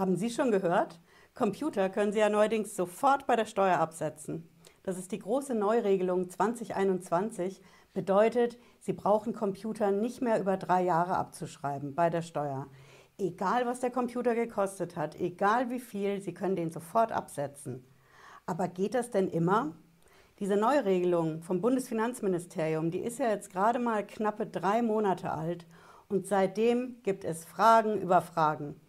Haben Sie schon gehört? Computer können Sie ja neuerdings sofort bei der Steuer absetzen. Das ist die große Neuregelung 2021, bedeutet, Sie brauchen Computer nicht mehr über drei Jahre abzuschreiben bei der Steuer. Egal, was der Computer gekostet hat, egal wie viel, Sie können den sofort absetzen. Aber geht das denn immer? Diese Neuregelung vom Bundesfinanzministerium, die ist ja jetzt gerade mal knappe drei Monate alt und seitdem gibt es Fragen über Fragen.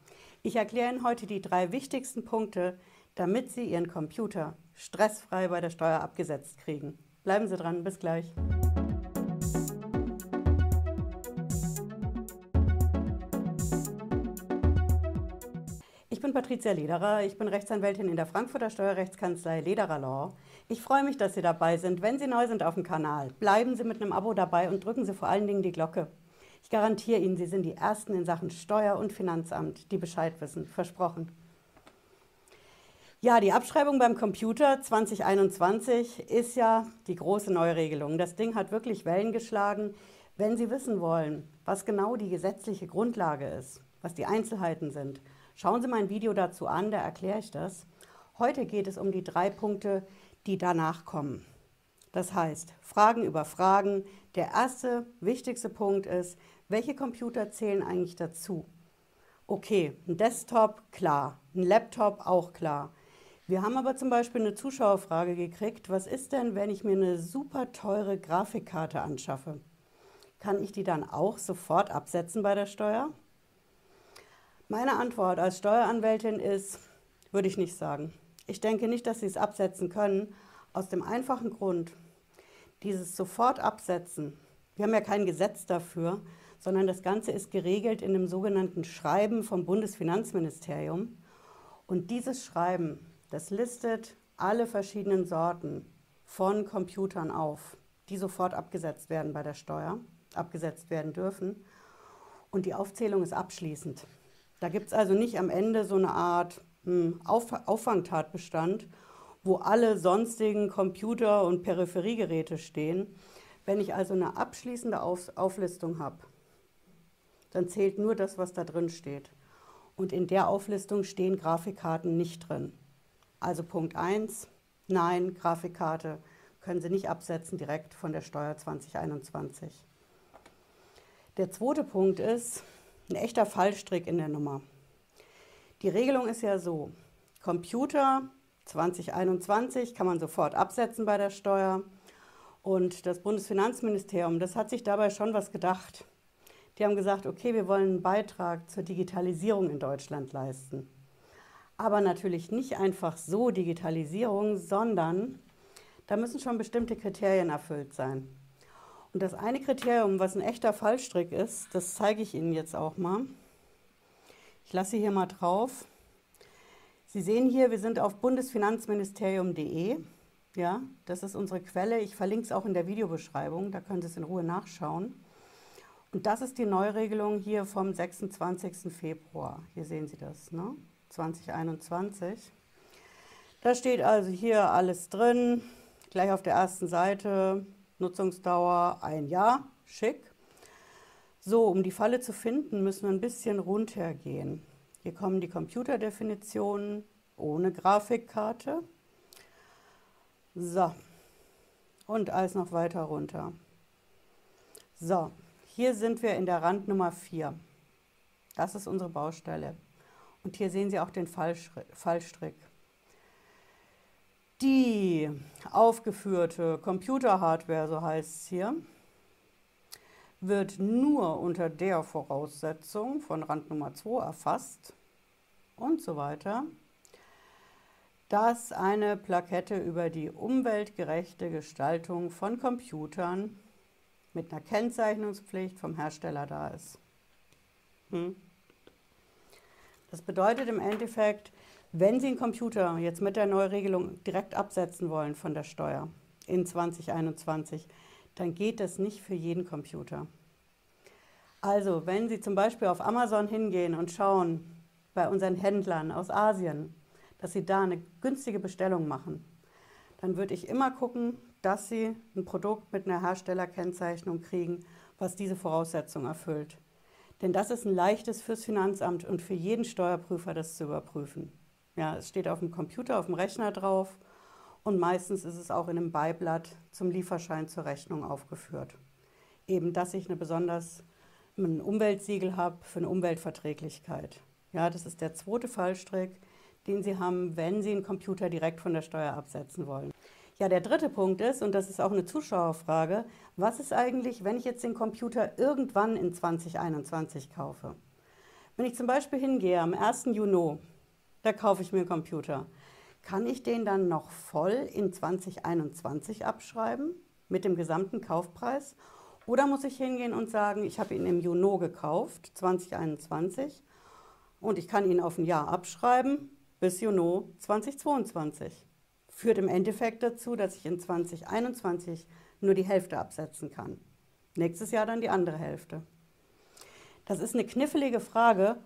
Ich erkläre Ihnen heute die drei wichtigsten Punkte, damit Sie Ihren Computer stressfrei bei der Steuer abgesetzt kriegen. Bleiben Sie dran, bis gleich. Ich bin Patricia Lederer, ich bin Rechtsanwältin in der Frankfurter Steuerrechtskanzlei Lederer Law. Ich freue mich, dass Sie dabei sind. Wenn Sie neu sind auf dem Kanal, bleiben Sie mit einem Abo dabei und drücken Sie vor allen Dingen die Glocke. Ich garantiere Ihnen, Sie sind die Ersten in Sachen Steuer- und Finanzamt, die Bescheid wissen. Versprochen. Ja, die Abschreibung beim Computer 2021 ist ja die große Neuregelung. Das Ding hat wirklich Wellen geschlagen. Wenn Sie wissen wollen, was genau die gesetzliche Grundlage ist, was die Einzelheiten sind, schauen Sie mein Video dazu an, da erkläre ich das. Heute geht es um die drei Punkte, die danach kommen. Das heißt, Fragen über Fragen. Der erste wichtigste Punkt ist, welche Computer zählen eigentlich dazu? Okay, ein Desktop, klar. Ein Laptop, auch klar. Wir haben aber zum Beispiel eine Zuschauerfrage gekriegt, was ist denn, wenn ich mir eine super teure Grafikkarte anschaffe? Kann ich die dann auch sofort absetzen bei der Steuer? Meine Antwort als Steueranwältin ist, würde ich nicht sagen. Ich denke nicht, dass Sie es absetzen können, aus dem einfachen Grund, dieses sofort absetzen, wir haben ja kein Gesetz dafür, sondern das Ganze ist geregelt in dem sogenannten Schreiben vom Bundesfinanzministerium. Und dieses Schreiben, das listet alle verschiedenen Sorten von Computern auf, die sofort abgesetzt werden bei der Steuer, abgesetzt werden dürfen. Und die Aufzählung ist abschließend. Da gibt es also nicht am Ende so eine Art hm, Auf Auffangtatbestand, wo alle sonstigen Computer und Peripheriegeräte stehen. Wenn ich also eine abschließende Auf Auflistung habe, dann zählt nur das, was da drin steht. Und in der Auflistung stehen Grafikkarten nicht drin. Also Punkt 1, nein, Grafikkarte können Sie nicht absetzen direkt von der Steuer 2021. Der zweite Punkt ist ein echter Fallstrick in der Nummer. Die Regelung ist ja so, Computer 2021 kann man sofort absetzen bei der Steuer. Und das Bundesfinanzministerium, das hat sich dabei schon was gedacht. Die haben gesagt, okay, wir wollen einen Beitrag zur Digitalisierung in Deutschland leisten. Aber natürlich nicht einfach so Digitalisierung, sondern da müssen schon bestimmte Kriterien erfüllt sein. Und das eine Kriterium, was ein echter Fallstrick ist, das zeige ich Ihnen jetzt auch mal. Ich lasse hier mal drauf. Sie sehen hier, wir sind auf bundesfinanzministerium.de. Ja, das ist unsere Quelle. Ich verlinke es auch in der Videobeschreibung, da können Sie es in Ruhe nachschauen. Und das ist die Neuregelung hier vom 26. Februar. Hier sehen Sie das, ne? 2021. Da steht also hier alles drin, gleich auf der ersten Seite, Nutzungsdauer ein Jahr, schick. So, um die Falle zu finden, müssen wir ein bisschen runtergehen. Hier kommen die Computerdefinitionen ohne Grafikkarte. So, und alles noch weiter runter. So, hier sind wir in der Randnummer 4. Das ist unsere Baustelle. Und hier sehen Sie auch den Fallstrick. Die aufgeführte Computerhardware, so heißt es hier, wird nur unter der Voraussetzung von Randnummer 2 erfasst und so weiter dass eine Plakette über die umweltgerechte Gestaltung von Computern mit einer Kennzeichnungspflicht vom Hersteller da ist. Hm? Das bedeutet im Endeffekt, wenn Sie einen Computer jetzt mit der Neuregelung direkt absetzen wollen von der Steuer in 2021, dann geht das nicht für jeden Computer. Also, wenn Sie zum Beispiel auf Amazon hingehen und schauen bei unseren Händlern aus Asien, dass Sie da eine günstige Bestellung machen, dann würde ich immer gucken, dass Sie ein Produkt mit einer Herstellerkennzeichnung kriegen, was diese Voraussetzung erfüllt. Denn das ist ein leichtes fürs Finanzamt und für jeden Steuerprüfer, das zu überprüfen. Ja, es steht auf dem Computer, auf dem Rechner drauf und meistens ist es auch in einem Beiblatt zum Lieferschein zur Rechnung aufgeführt. Eben, dass ich eine besonders ein Umweltsiegel habe für eine Umweltverträglichkeit. Ja, das ist der zweite Fallstrick, den Sie haben, wenn Sie einen Computer direkt von der Steuer absetzen wollen. Ja, der dritte Punkt ist, und das ist auch eine Zuschauerfrage, was ist eigentlich, wenn ich jetzt den Computer irgendwann in 2021 kaufe? Wenn ich zum Beispiel hingehe am 1. Juni, da kaufe ich mir einen Computer, kann ich den dann noch voll in 2021 abschreiben mit dem gesamten Kaufpreis? Oder muss ich hingehen und sagen, ich habe ihn im Juni gekauft, 2021, und ich kann ihn auf ein Jahr abschreiben bis Juni 2022? Führt im Endeffekt dazu, dass ich in 2021 nur die Hälfte absetzen kann. Nächstes Jahr dann die andere Hälfte. Das ist eine knifflige Frage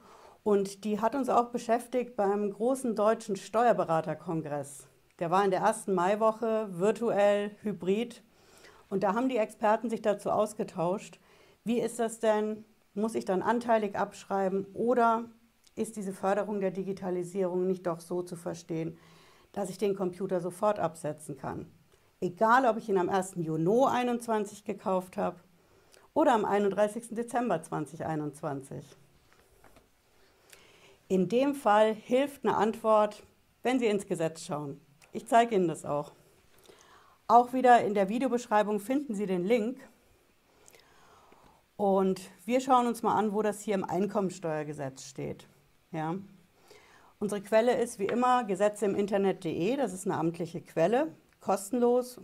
und die hat uns auch beschäftigt beim großen deutschen Steuerberaterkongress. Der war in der ersten Maiwoche virtuell, hybrid. Und da haben die Experten sich dazu ausgetauscht, wie ist das denn, muss ich dann anteilig abschreiben oder ist diese Förderung der Digitalisierung nicht doch so zu verstehen, dass ich den Computer sofort absetzen kann? Egal, ob ich ihn am 1. Juni 2021 gekauft habe oder am 31. Dezember 2021. In dem Fall hilft eine Antwort, wenn Sie ins Gesetz schauen. Ich zeige Ihnen das auch. Auch wieder in der Videobeschreibung finden Sie den Link. Und wir schauen uns mal an, wo das hier im Einkommensteuergesetz steht. Ja. Unsere Quelle ist wie immer Gesetze im Internet.de, das ist eine amtliche Quelle kostenlos.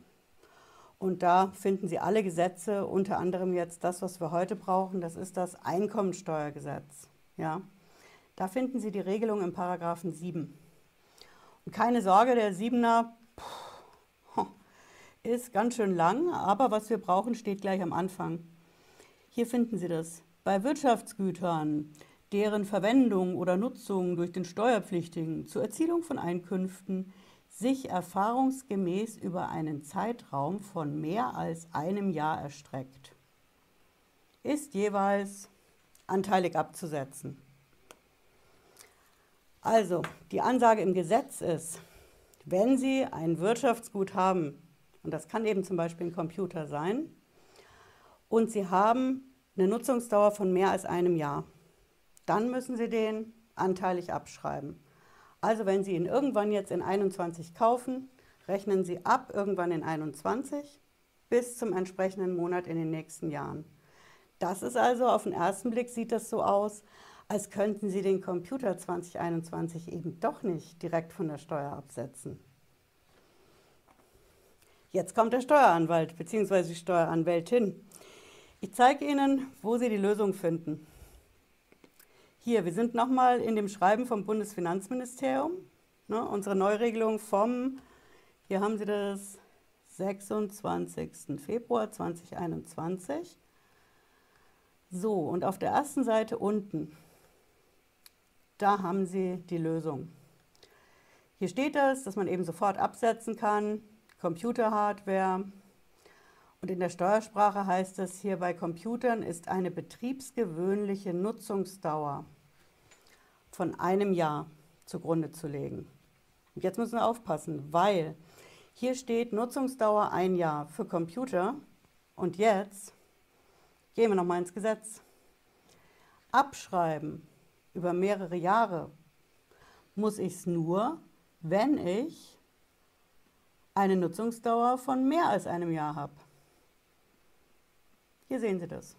Und da finden Sie alle Gesetze, unter anderem jetzt das, was wir heute brauchen, das ist das Einkommensteuergesetz. Ja? Da finden Sie die Regelung im Paragraphen 7. Und keine Sorge, der 7er ist ganz schön lang, aber was wir brauchen, steht gleich am Anfang. Hier finden Sie das. Bei Wirtschaftsgütern, deren Verwendung oder Nutzung durch den Steuerpflichtigen zur Erzielung von Einkünften sich erfahrungsgemäß über einen Zeitraum von mehr als einem Jahr erstreckt, ist jeweils anteilig abzusetzen. Also, die Ansage im Gesetz ist, wenn Sie ein Wirtschaftsgut haben, und das kann eben zum Beispiel ein Computer sein, und Sie haben eine Nutzungsdauer von mehr als einem Jahr, dann müssen Sie den anteilig abschreiben. Also wenn Sie ihn irgendwann jetzt in 21 kaufen, rechnen Sie ab irgendwann in 21 bis zum entsprechenden Monat in den nächsten Jahren. Das ist also auf den ersten Blick sieht das so aus, als könnten Sie den Computer 2021 eben doch nicht direkt von der Steuer absetzen. Jetzt kommt der Steueranwalt bzw. die Steueranwältin. Ich zeige Ihnen, wo Sie die Lösung finden. Hier, wir sind nochmal in dem Schreiben vom Bundesfinanzministerium. Ne, unsere Neuregelung vom, hier haben Sie das, 26. Februar 2021. So, und auf der ersten Seite unten, da haben Sie die Lösung. Hier steht das, dass man eben sofort absetzen kann, Computerhardware. Und in der Steuersprache heißt es hier bei Computern ist eine betriebsgewöhnliche Nutzungsdauer von einem Jahr zugrunde zu legen. Und jetzt müssen wir aufpassen, weil hier steht Nutzungsdauer ein Jahr für Computer und jetzt gehen wir nochmal ins Gesetz. Abschreiben über mehrere Jahre muss ich es nur, wenn ich eine Nutzungsdauer von mehr als einem Jahr habe. Hier sehen Sie das.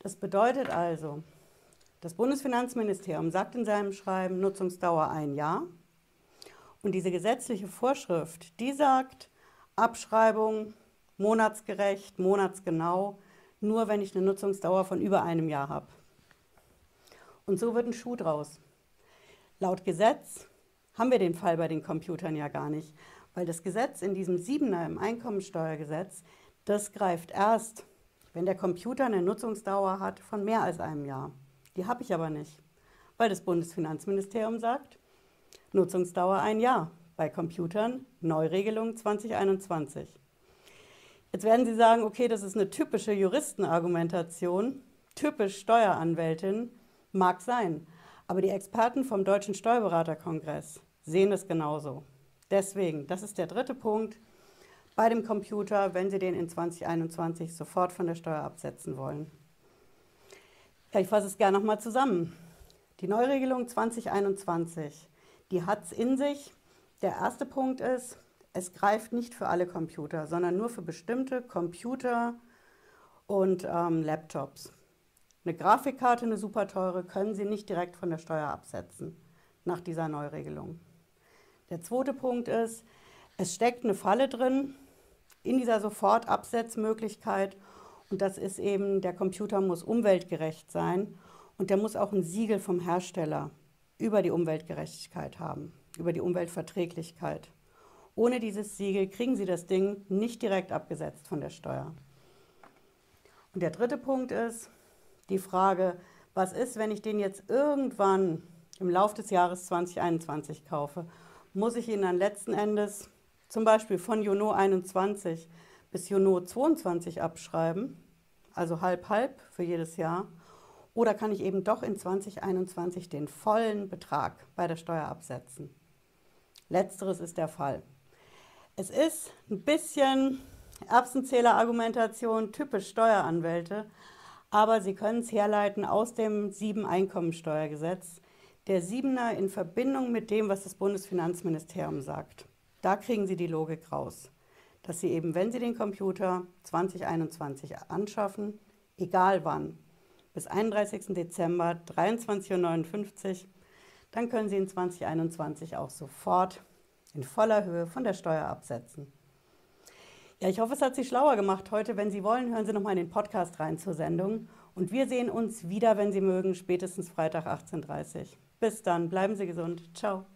Das bedeutet also, das Bundesfinanzministerium sagt in seinem Schreiben Nutzungsdauer ein Jahr. Und diese gesetzliche Vorschrift, die sagt Abschreibung monatsgerecht, monatsgenau, nur wenn ich eine Nutzungsdauer von über einem Jahr habe. Und so wird ein Schuh draus. Laut Gesetz haben wir den Fall bei den Computern ja gar nicht, weil das Gesetz in diesem Siebener im Einkommensteuergesetz, das greift erst wenn der Computer eine Nutzungsdauer hat von mehr als einem Jahr. Die habe ich aber nicht, weil das Bundesfinanzministerium sagt, Nutzungsdauer ein Jahr bei Computern, Neuregelung 2021. Jetzt werden Sie sagen, okay, das ist eine typische Juristenargumentation, typisch Steueranwältin, mag sein. Aber die Experten vom Deutschen Steuerberaterkongress sehen es genauso. Deswegen, das ist der dritte Punkt bei dem Computer, wenn Sie den in 2021 sofort von der Steuer absetzen wollen. Ich fasse es gerne nochmal zusammen. Die Neuregelung 2021, die hat es in sich. Der erste Punkt ist, es greift nicht für alle Computer, sondern nur für bestimmte Computer und ähm, Laptops. Eine Grafikkarte, eine super teure, können Sie nicht direkt von der Steuer absetzen nach dieser Neuregelung. Der zweite Punkt ist, es steckt eine Falle drin in dieser Sofortabsetzmöglichkeit und das ist eben, der Computer muss umweltgerecht sein und der muss auch ein Siegel vom Hersteller über die Umweltgerechtigkeit haben, über die Umweltverträglichkeit. Ohne dieses Siegel kriegen Sie das Ding nicht direkt abgesetzt von der Steuer. Und der dritte Punkt ist die Frage, was ist, wenn ich den jetzt irgendwann im Laufe des Jahres 2021 kaufe? Muss ich ihn dann letzten Endes zum Beispiel von Juno 21 bis Juno 22 abschreiben? also halb-halb für jedes Jahr. Oder kann ich eben doch in 2021 den vollen Betrag bei der Steuer absetzen? Letzteres ist der Fall. Es ist ein bisschen Erbsenzähler-Argumentation, typisch Steueranwälte, aber Sie können es herleiten aus dem sieben Einkommensteuergesetz. Der Siebener in Verbindung mit dem, was das Bundesfinanzministerium sagt. Da kriegen Sie die Logik raus dass Sie eben, wenn Sie den Computer 2021 anschaffen, egal wann, bis 31. Dezember 23.59 Uhr, dann können Sie in 2021 auch sofort in voller Höhe von der Steuer absetzen. Ja, ich hoffe, es hat Sie schlauer gemacht heute. Wenn Sie wollen, hören Sie nochmal in den Podcast rein zur Sendung. Und wir sehen uns wieder, wenn Sie mögen, spätestens Freitag 18.30 Uhr. Bis dann, bleiben Sie gesund. Ciao.